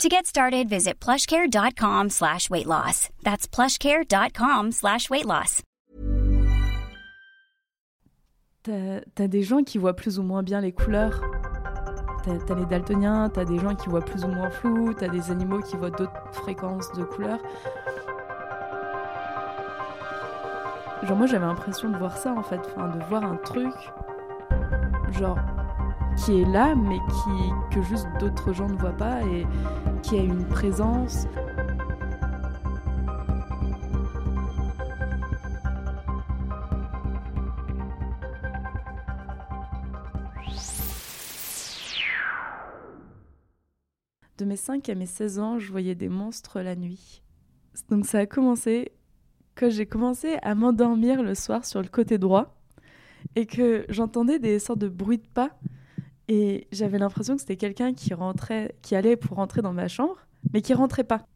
To get started, visit plushcare.com slash weight loss. That's plushcare.com slash weight loss. T'as des gens qui voient plus ou moins bien les couleurs. T'as les daltoniens, t'as des gens qui voient plus ou moins flou, t'as des animaux qui voient d'autres fréquences de couleurs. Genre moi j'avais l'impression de voir ça en fait, enfin de voir un truc genre qui est là mais qui que juste d'autres gens ne voient pas et a une présence. De mes 5 à mes 16 ans, je voyais des monstres la nuit. Donc ça a commencé que j'ai commencé à m'endormir le soir sur le côté droit et que j'entendais des sortes de bruits de pas et j'avais l'impression que c'était quelqu'un qui allait pour rentrer dans ma chambre, mais qui rentrait pas.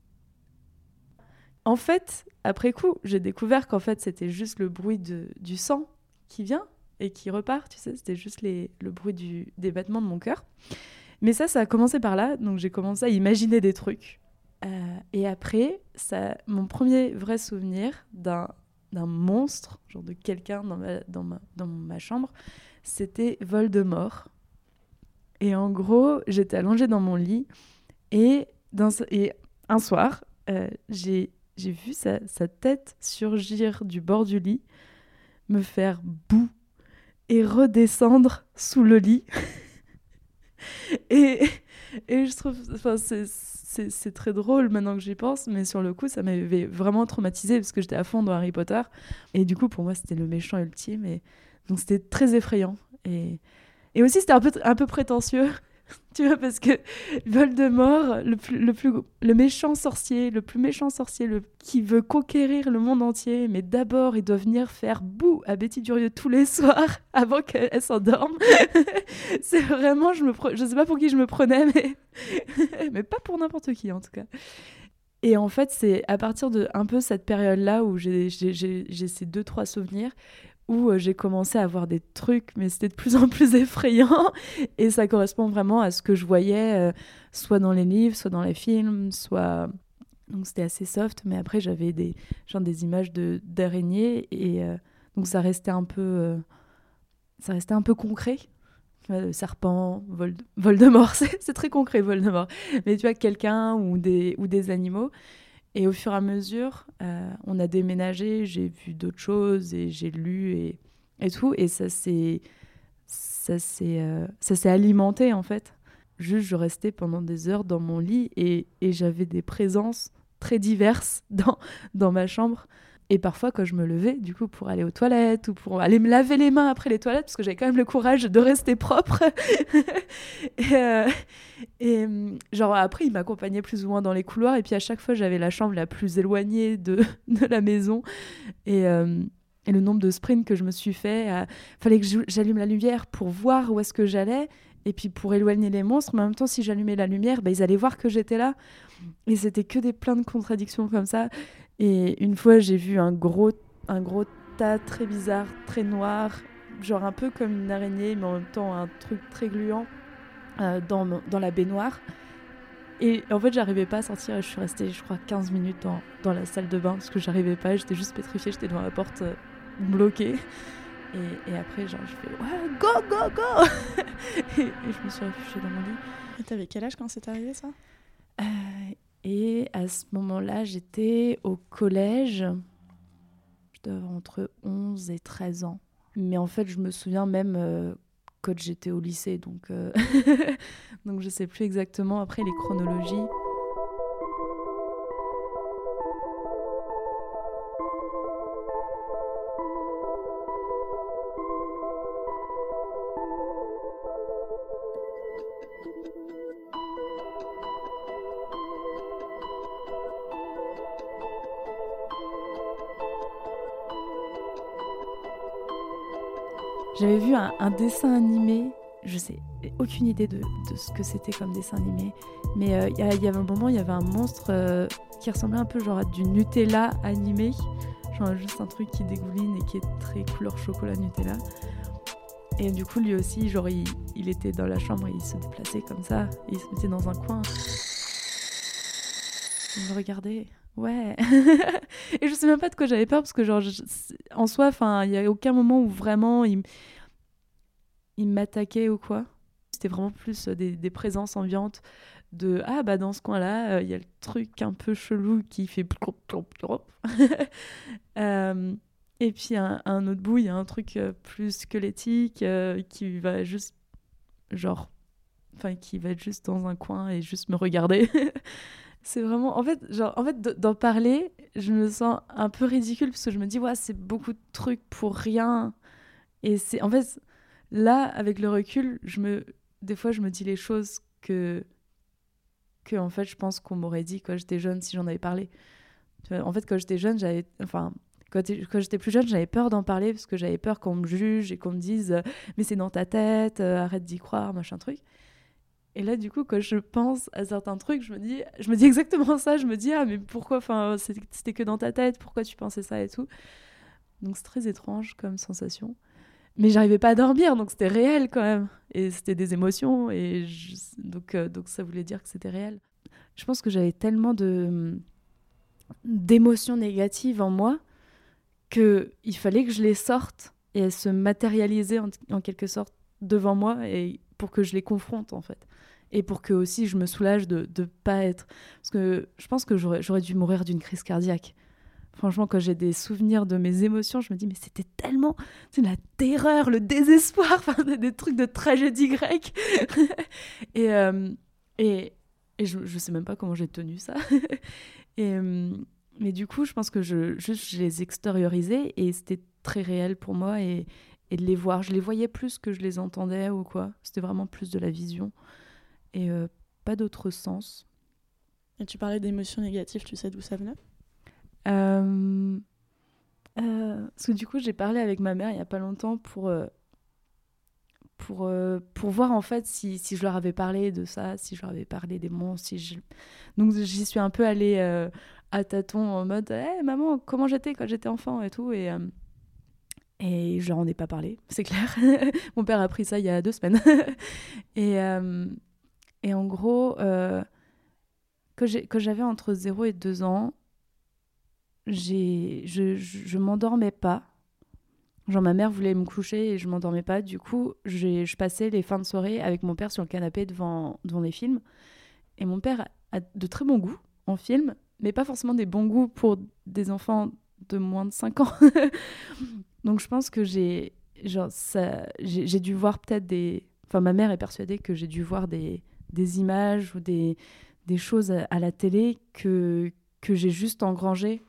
En fait, après coup, j'ai découvert qu'en fait c'était juste le bruit du sang qui vient et qui repart, tu sais, c'était juste le bruit des battements de mon cœur. Mais ça, ça a commencé par là, donc j'ai commencé à imaginer des trucs. Euh, et après, mon premier vrai souvenir d'un monstre, genre de quelqu'un dans ma, dans, ma, dans ma chambre, c'était Voldemort. Et en gros, j'étais allongée dans mon lit et, un soir, euh, j'ai vu sa, tête surgir du bord du lit, me faire boue et redescendre sous le lit. et, et je trouve, enfin, c'est très drôle maintenant que j'y pense, mais sur le coup, ça m'avait vraiment traumatisé parce que j'étais à fond dans Harry Potter. Et du coup, pour moi, c'était le méchant ultime. Et donc, c'était très effrayant. Et, et aussi, c'était un peu, un peu prétentieux. tu vois, parce que Voldemort, le, plus, le, plus, le méchant sorcier, le plus méchant sorcier le, qui veut conquérir le monde entier, mais d'abord, il doit venir faire boue à Betty Durieux tous les soirs avant qu'elle s'endorme. c'est vraiment, je me je sais pas pour qui je me prenais, mais, mais pas pour n'importe qui en tout cas. Et en fait, c'est à partir de un peu cette période-là où j'ai ces deux, trois souvenirs où euh, j'ai commencé à voir des trucs, mais c'était de plus en plus effrayant. Et ça correspond vraiment à ce que je voyais, euh, soit dans les livres, soit dans les films, soit. Donc c'était assez soft, mais après j'avais des, genre des images d'araignées, et euh, donc ça restait un peu. ça restait un peu concret. Serpent, Voldemort, c'est très concret, Voldemort. Mais tu vois, quelqu'un ou des, ou des animaux. Et au fur et à mesure, euh, on a déménagé, j'ai vu d'autres choses et j'ai lu et, et, tout. Et ça s'est euh, alimenté en fait. Juste, je restais pendant des heures dans mon lit et, et j'avais des présences très diverses dans, dans ma chambre. Et parfois, quand je me levais, du coup, pour aller aux toilettes ou pour aller me laver les mains après les toilettes, parce que j'avais quand même le courage de rester propre. et, euh, et, genre, après, il m'accompagnait plus ou moins dans les couloirs. Et puis, à chaque fois, j'avais la chambre la plus éloignée de, de la maison. Et, euh, et, le nombre de sprints que je me suis fait, euh, fallait que j'allume la lumière pour voir où est-ce que j'allais. Et puis, pour éloigner les monstres. Mais en même temps, si j'allumais la lumière, bah, ils allaient voir que j'étais là. Et c'était que des plein de contradictions comme ça. Et une fois, j'ai vu un gros, un gros tas très bizarre, très noir, genre un peu comme une araignée, mais en même temps un truc très gluant euh, dans, dans la baignoire. Et en fait, j'arrivais pas à sortir je suis restée, je crois, 15 minutes dans, dans la salle de bain parce que j'arrivais pas, j'étais juste pétrifiée, j'étais devant la porte euh, bloquée. Et, et, après, genre, je fais ouais, go, go, go et, et, je me suis réfugiée dans mon lit. Et t'avais quel âge quand c'est arrivé ça? Euh, et à ce moment-là, j'étais au collège. Je devais avoir entre 11 et 13 ans. Mais en fait, je me souviens même euh, quand j'étais au lycée. Donc, euh, donc je ne sais plus exactement après les chronologies. J'avais vu un, dessin animé, je sais aucune idée de, de ce que c'était comme dessin animé, mais euh, il y, avait un moment, il y avait un monstre euh, qui ressemblait un peu genre à du Nutella animé, genre juste un truc qui dégouline et qui est très couleur chocolat Nutella. Et du coup, lui aussi, genre, il, il était dans la chambre et il se déplaçait comme ça, il se mettait dans un coin. Il me regardait. Ouais. et je sais même pas de quoi j'avais peur parce que genre en soi, enfin, il y a aucun moment où vraiment il, il m'attaquait ou quoi. C'était vraiment plus euh, des, présences ambiantes de ah bah dans ce coin-là, euh, il y a le truc un peu chelou qui fait. Euh, et puis un, autre bout, il y a un truc plus squelettique qui va juste genre enfin qui va être juste dans un coin et juste me regarder. c'est vraiment en fait genre en fait d'en parler, je me sens un peu ridicule parce que je me dis ouais, c'est beaucoup de trucs pour rien et c'est en fait là avec le recul, je me des fois je me dis les choses que que en fait je pense qu'on m'aurait dit quand j'étais jeune si j'en avais parlé. En fait quand j'étais jeune, j'avais enfin quand j'étais plus jeune, j'avais peur d'en parler parce que j'avais peur qu'on me juge et qu'on me dise euh, mais c'est dans ta tête, euh, arrête d'y croire, machin truc. Et là, du coup, quand je pense à certains trucs, je me dis, je me dis exactement ça. Je me dis, ah, mais pourquoi Enfin, c'était que dans ta tête. Pourquoi tu pensais ça et tout Donc, c'est très étrange comme sensation. Mais j'arrivais pas à dormir, donc c'était réel quand même. Et c'était des émotions. Et donc, euh, donc, ça voulait dire que c'était réel. Je pense que j'avais tellement de d'émotions négatives en moi que il fallait que je les sorte et elles se matérialisaient en, en quelque sorte devant moi et pour que je les confronte en fait. Et pour que aussi je me soulage de ne pas être parce que je pense que j'aurais dû mourir d'une crise cardiaque. Franchement quand j'ai des souvenirs de mes émotions je me dis mais c'était tellement c'est la terreur le désespoir des, trucs de tragédie grecque. Et, euh, et et je, je sais même pas comment j'ai tenu ça. Et mais du coup je pense que je juste je les extériorisais et c'était très réel pour moi et et de les voir. Je les voyais plus que je les entendais ou quoi. C'était vraiment plus de la vision et euh, pas d'autre sens. Et tu parlais d'émotions négatives, tu sais d'où ça venait? Euh, euh, parce que du coup, j'ai parlé avec ma mère il y a pas longtemps pour pour euh, pour voir en fait si, si je leur avais parlé de ça, si je leur avais parlé des monstres, si je... donc j'y suis un peu allée euh, à tâtons en mode hey, maman comment j'étais quand j'étais enfant et tout et euh, et je leur en ai pas parlé, c'est clair. Mon père a pris ça il y a deux semaines. et, euh, et en gros, euh, quand j'avais entre 0 et 2 ans, je, je, je m'endormais pas. Genre ma mère voulait me coucher et je m'endormais pas. Du coup, je passais les fins de soirée avec mon père sur le canapé devant, devant les films. Et mon père a de très bons goûts en film, mais pas forcément des bons goûts pour des enfants de moins de 5 ans. Donc je pense que j'ai j'ai dû voir peut-être des enfin ma mère est persuadée que j'ai dû voir des, des images ou des, des choses à, la télé que que j'ai juste engrangé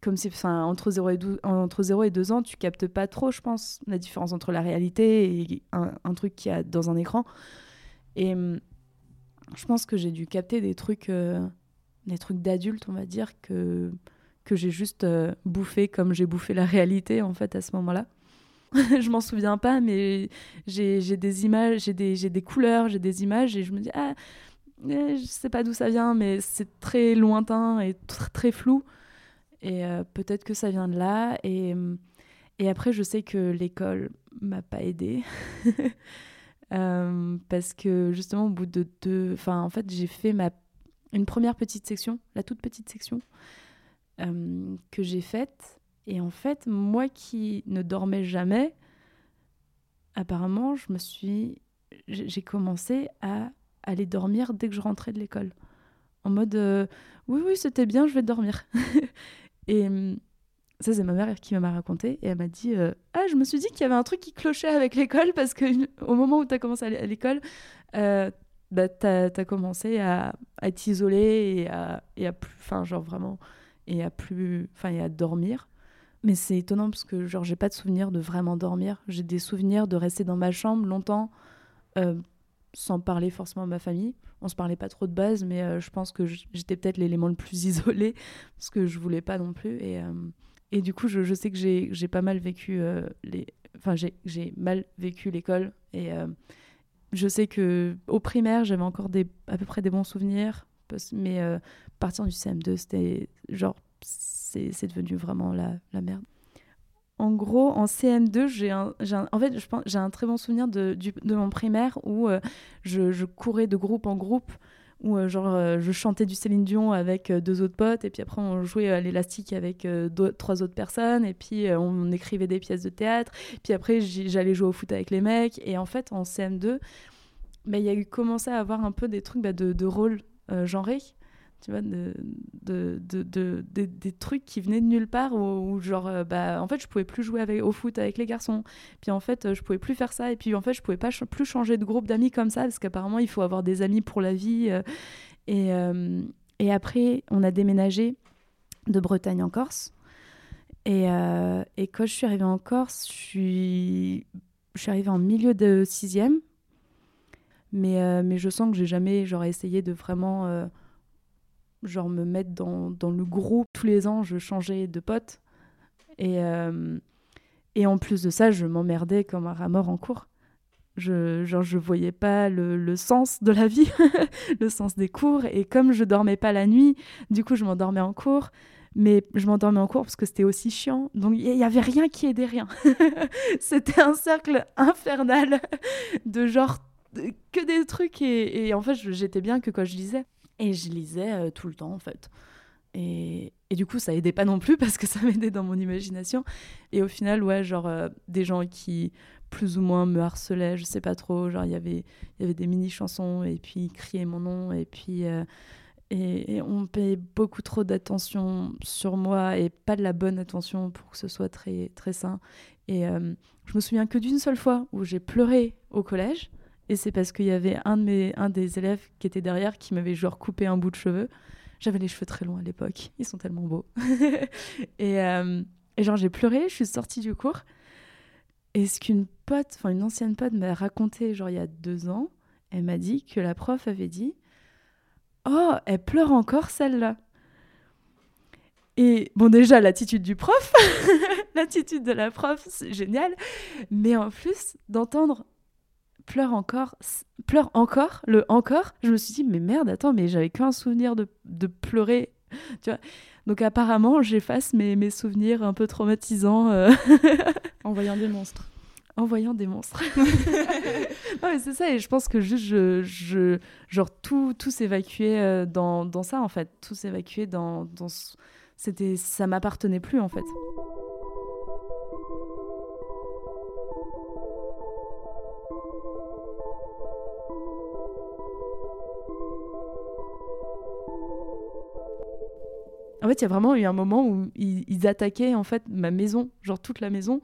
comme si enfin entre 0 et 12 entre 0 et 2 ans tu captes pas trop je pense la différence entre la réalité et un, un truc qu'il y a dans un écran. Et hum, je pense que j'ai dû capter des trucs euh, des trucs d'adultes on va dire que que j'ai juste euh, bouffé comme j'ai bouffé la réalité en fait à ce moment-là. je m'en souviens pas, mais j'ai des images, j'ai des, des couleurs, j'ai des images et je me dis ah eh, je sais pas d'où ça vient, mais c'est très lointain et tr- très flou et euh, peut-être que ça vient de là et hum, et après je sais que l'école m'a pas aidée. Euh, parce que justement au bout de deux enfin en fait j'ai fait ma une première petite section la toute petite section euh, que j'ai faite. Et en fait, moi qui ne dormais jamais, apparemment, je me suis, j'ai commencé à aller dormir dès que je rentrais de l'école. En mode, euh, oui, oui, c'était bien, je vais dormir. et hum, ça, c'est ma mère qui m'a raconté. Et elle m'a dit, euh, ah, je me suis dit qu'il y avait un truc qui clochait avec l'école parce que au moment où tu as commencé à l'école, euh, bah, tu as, commencé à, à t'isoler et à, et à plus, enfin, genre vraiment et à plus enfin et à dormir. Mais c'est étonnant parce que genre j'ai pas de souvenir de vraiment dormir. J'ai des souvenirs de rester dans ma chambre longtemps euh, sans parler forcément à ma famille. On se parlait pas trop de base mais euh, je pense que j'étais peut-être l'élément le plus isolé parce que je voulais pas non plus. Et euh, et du coup je, sais que j'ai pas mal vécu les enfin, j'ai mal vécu l'école. Et je sais que au primaire, j'avais encore des, à peu près des bons souvenirs, mais à partir du CM2, c'était genre, c'est devenu vraiment la, la merde. En gros, en CM2, j'ai un, en fait, j'ai un très bon souvenir de, de mon primaire où je, je, courais de groupe en groupe où euh, genre euh, je chantais du Céline Dion avec euh, deux autres potes et puis après on jouait à l'élastique avec trois autres personnes et puis on écrivait des pièces de théâtre puis après j'allais jouer au foot avec les mecs et en fait en CM2 bah, il y a eu commencé à avoir un peu des trucs bah, de, de rôle genré tu vois, de, de, de, des trucs qui venaient de nulle part, où, genre, euh, bah, en fait, je pouvais plus jouer avec, au foot avec les garçons, puis en fait, euh, je pouvais plus faire ça, et puis en fait, je pouvais pas plus changer de groupe d'amis comme ça, parce qu'apparemment, il faut avoir des amis pour la vie. Euh, et, et après, on a déménagé de Bretagne en Corse. Et, et quand je suis arrivée en Corse, je suis, je suis arrivée en milieu de sixième, mais, mais je sens que j'ai jamais genre, essayé de vraiment genre me mettre dans, dans, le groupe. Tous les ans, je changeais de pote. Et, euh, et en plus de ça, je m'emmerdais comme un rat mort en cours. Je, genre, je voyais pas le, le sens de la vie, le sens des cours. Et comme je dormais pas la nuit, du coup, je m'endormais en cours. Mais je m'endormais en cours parce que c'était aussi chiant. Donc, il y avait rien qui aidait rien. c'était un cercle infernal de genre que des trucs. Et, et en fait, j'étais bien que quand je lisais. Et je lisais euh, tout le temps, en fait. Et, et, du coup, ça aidait pas non plus parce que ça m'aidait dans mon imagination. Et au final, ouais, genre, euh, des gens qui plus ou moins me harcelaient, je sais pas trop. Genre, y il y avait des mini-chansons et puis ils criaient mon nom. Et puis. Euh, et, on payait beaucoup trop d'attention sur moi et pas de la bonne attention pour que ce soit très, très sain. Et je me souviens que d'une seule fois où j'ai pleuré au collège. Et c'est parce qu'il y avait un, de mes, un des élèves qui était derrière qui m'avait genre coupé un bout de cheveux. J'avais les cheveux très longs à l'époque. Ils sont tellement beaux. et, euh, et, genre, j'ai pleuré, je suis sortie du cours. Et ce qu'une pote, enfin une ancienne pote m'a raconté, genre il y a deux ans, elle m'a dit que la prof avait dit Oh, elle pleure encore celle-là. Et bon, déjà, l'attitude du prof, l'attitude de la prof, c'est génial. Mais en plus, d'entendre pleure encore, pleure encore, le encore, je me suis dit, mais merde, attends, mais j'avais qu'un souvenir de, de, pleurer, tu vois. Donc apparemment, j'efface mes, mes, souvenirs un peu traumatisants. Euh. en voyant des monstres. En voyant des monstres. non, mais c'est ça, et je pense que juste, je, je genre, tout, tout s'évacuait euh, dans, dans, ça, en fait. Tout s'évacuait dans, dans... C'était, ça m'appartenait plus, en fait. En fait, il y a vraiment eu un moment où ils, attaquaient en fait ma maison, genre toute la maison.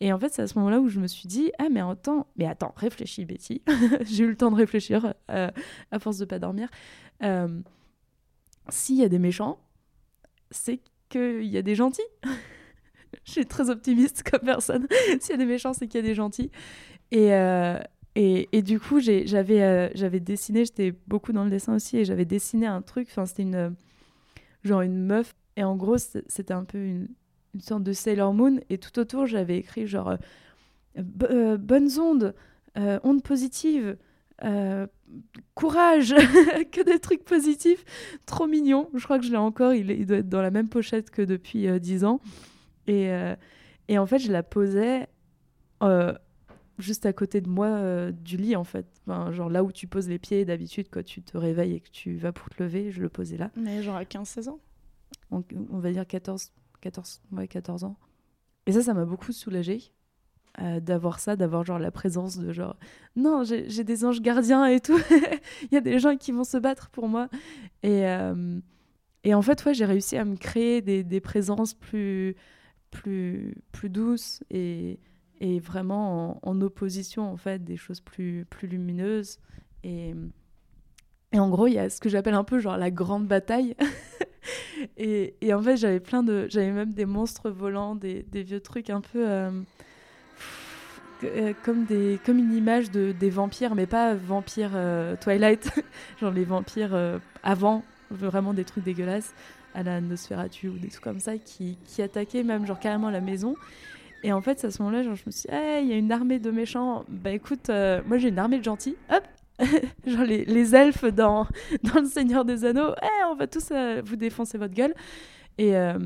Et en fait, c'est à ce moment-là où je me suis dit ah mais attends, mais attends, réfléchis Betty. J'ai eu le temps de réfléchir euh, à force de pas dormir. Euh, s'il y a des méchants, c'est qu'il y a des gentils. je suis très optimiste comme personne. S'il y a des méchants, c'est qu'il y a des gentils. Et, euh, et, et, du coup, j'avais dessiné, j'étais beaucoup dans le dessin aussi, et j'avais dessiné un truc. C'était une genre une meuf. Et en gros, c'était un peu une, une, sorte de Sailor Moon. Et tout autour, j'avais écrit genre euh, euh, bonnes ondes, euh, ondes positives, courage, que des trucs positifs. Trop mignon. Je crois que je l'ai encore. Il, il, doit être dans la même pochette que depuis 10 ans. Et, et, en fait, je la posais juste à côté de moi du lit en fait. Enfin, genre là où tu poses les pieds d'habitude quand tu te réveilles et que tu vas pour te lever, je le posais là. Mais genre à 15-16 ans? On, va dire 14, 14, ouais, 14 ans. Et ça, ça m'a beaucoup soulagée euh, d'avoir ça, d'avoir genre la présence de genre non, j'ai des anges gardiens et tout. Il y a des gens qui vont se battre pour moi. Et, euh, et en fait, ouais, j'ai réussi à me créer des, des présences plus, plus, plus douces et et vraiment en, opposition en fait des choses plus, plus lumineuses. Et, et en gros, il y a ce que j'appelle un peu genre la grande bataille. et, et, en fait, j'avais plein de. J'avais même des monstres volants, des, des vieux trucs un peu. Euh, euh, comme, des, comme une image de, des vampires, mais pas vampires euh, Twilight, genre les vampires avant, vraiment des trucs dégueulasses, à la Nosferatu ou des trucs comme ça, qui, qui attaquaient même genre carrément la maison. Et en fait, à ce moment-là, genre, je me suis dit, il y a une armée de méchants. Bah écoute, euh, moi j'ai une armée de gentils. Hop Genre les, les, elfes dans, dans Le Seigneur des Anneaux. Eh, on va tous euh, vous défoncer votre gueule. Et, euh,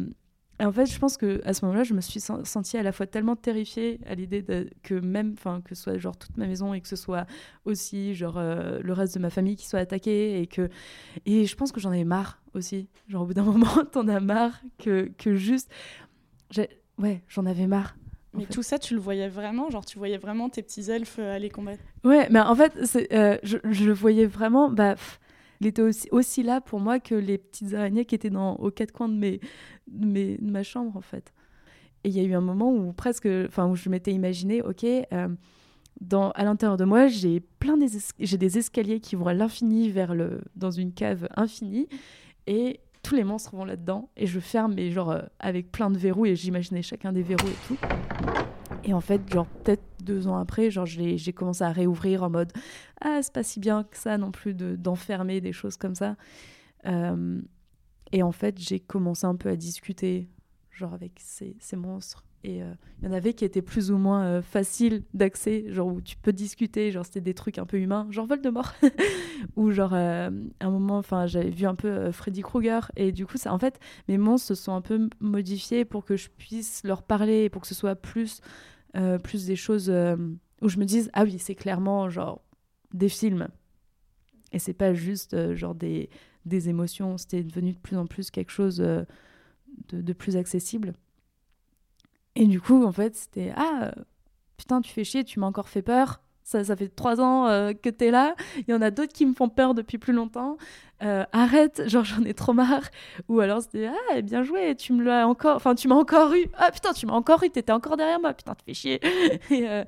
et en fait, je pense que à ce moment-là, je me suis sentie à la fois tellement terrifiée à l'idée que même, enfin, que ce soit genre toute ma maison et que ce soit aussi genre le reste de ma famille qui soit attaqué et que et je pense que j'en avais marre aussi. Genre au bout d'un moment, t'en as marre que que juste, ouais, j'en avais marre. Mais tout ça, tu le voyais vraiment Genre, tu voyais vraiment tes petits elfes euh, aller combattre Ouais, mais en fait, euh, je, le voyais vraiment. Bah, il était aussi, aussi, là pour moi que les petites araignées qui étaient dans, aux quatre coins de, mes, de, mes, de ma chambre, en fait. Et il y a eu un moment où presque, enfin, où je m'étais imaginé, ok, euh, dans, à l'intérieur de moi, j'ai plein des, j'ai des escaliers qui vont à l'infini vers le, dans une cave infinie, et tous les monstres vont là-dedans et je ferme mais genre euh, avec plein de verrous et j'imaginais chacun des verrous et tout. Et en fait, genre peut-être deux ans après, genre j'ai commencé à réouvrir en mode ah c'est pas si bien que ça non plus d'enfermer des choses comme ça. Euh, et en fait, j'ai commencé un peu à discuter genre avec ces, ces monstres et euh, il y en avait qui étaient plus ou moins euh, faciles d'accès, genre où tu peux discuter, genre c'était des trucs un peu humains, genre Voldemort. Ou genre, euh, à un moment, enfin, j'avais vu un peu Freddy Krueger. Et du coup, ça, en fait, mes monstres se sont un peu modifiés pour que je puisse leur parler, pour que ce soit plus, plus des choses où je me dise, ah oui, c'est clairement genre des films. Et c'est pas juste genre des, des émotions, c'était devenu de plus en plus quelque chose de plus accessible. Et du coup, en fait, c'était Ah, putain, tu fais chier, tu m'as encore fait peur. Ça, ça fait trois ans euh, que t'es là. Il y en a d'autres qui me font peur depuis plus longtemps. Euh, arrête, genre j'en ai trop marre. Ou alors c'était Ah, bien joué, tu me l'as encore. Enfin, tu m'as encore eu. Ah putain, tu m'as encore eu, t'étais encore derrière moi. Putain, tu fais chier. et, euh,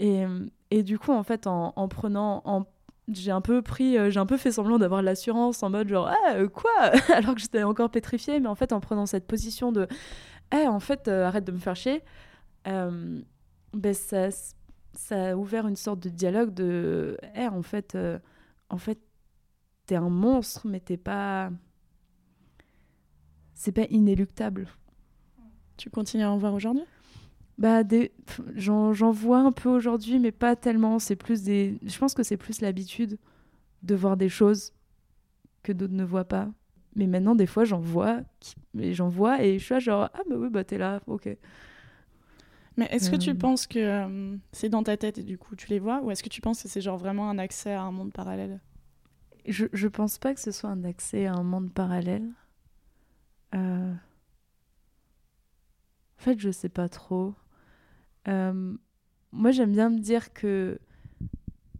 et, et, du coup, en fait, en, en prenant. En j'ai un peu pris, j'ai un peu fait semblant d'avoir l'assurance en mode genre ah quoi? Alors que j'étais encore pétrifiée, mais en fait en prenant cette position de eh, en fait, euh, arrête de me faire chier, euh, ben ça, ça a ouvert une sorte de dialogue de, eh, en fait, euh, en fait, t'es un monstre, mais t'es pas, c'est pas inéluctable. Tu continues à en voir aujourd'hui? Bah, j'en vois un peu aujourd'hui, mais pas tellement. C'est plus des. Je pense que c'est plus l'habitude de voir des choses que d'autres ne voient pas. Mais maintenant, des fois, j'en vois, j'en vois et je suis là genre ah bah oui bah t'es là, ok. Mais est-ce que tu euh. penses que euh, c'est dans ta tête et du coup tu les vois, ou est-ce que tu penses que c'est genre vraiment un accès à un monde parallèle? Je, je pense pas que ce soit un accès à un monde parallèle. Euh... En fait, je sais pas trop. Euh, moi, j'aime bien me dire que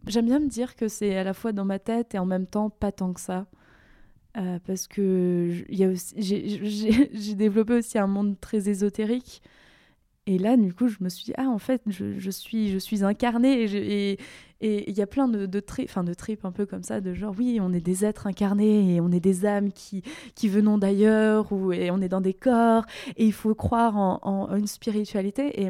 j'aime bien me dire que c'est à la fois dans ma tête et en même temps pas tant que ça. Euh, parce que j'ai développé aussi un monde très ésotérique. Et là, du coup, je me suis dit, ah, en fait, je, suis, je suis incarnée. Et il y a plein de, de enfin de tripes un peu comme ça, de genre, oui, on est des êtres incarnés et on est des âmes qui, qui venons d'ailleurs, ou et on est dans des corps, et il faut croire en, en une spiritualité. Et,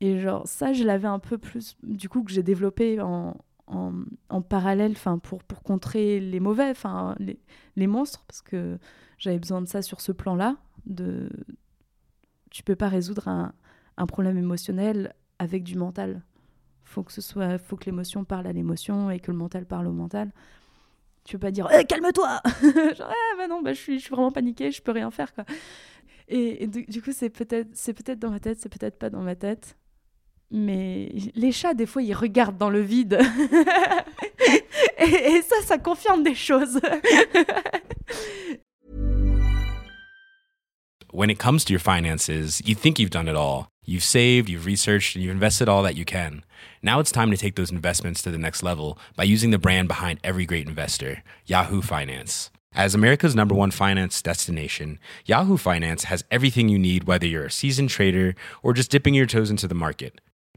et genre, ça, je l'avais un peu plus, du coup, que j'ai développé en, en, parallèle pour, pour contrer les mauvais, les, les, monstres, parce que j'avais besoin de ça sur ce plan-là. De... Tu peux pas résoudre un, un, problème émotionnel avec du mental. Faut que ce soit, faut que l'émotion parle à l'émotion et que le mental parle au mental. Tu peux pas dire eh, calme-toi genre eh, bah non bah je suis je suis vraiment paniquée je peux rien faire quoi et, du, du, coup c'est peut-être c'est peut-être dans ma tête c'est peut-être pas dans ma tête mais les chats, des fois, ils regardent dans le vide. et, et, ça, ça confirme des choses. when it comes to your finances, you think you've done it all. You've saved, you've researched, and you've invested all that you can. Now it's time to take those investments to the next level by using the brand behind every great investor, Yahoo Finance. As America's number one finance destination, Yahoo Finance has everything you need, whether you're a seasoned trader or just dipping your toes into the market.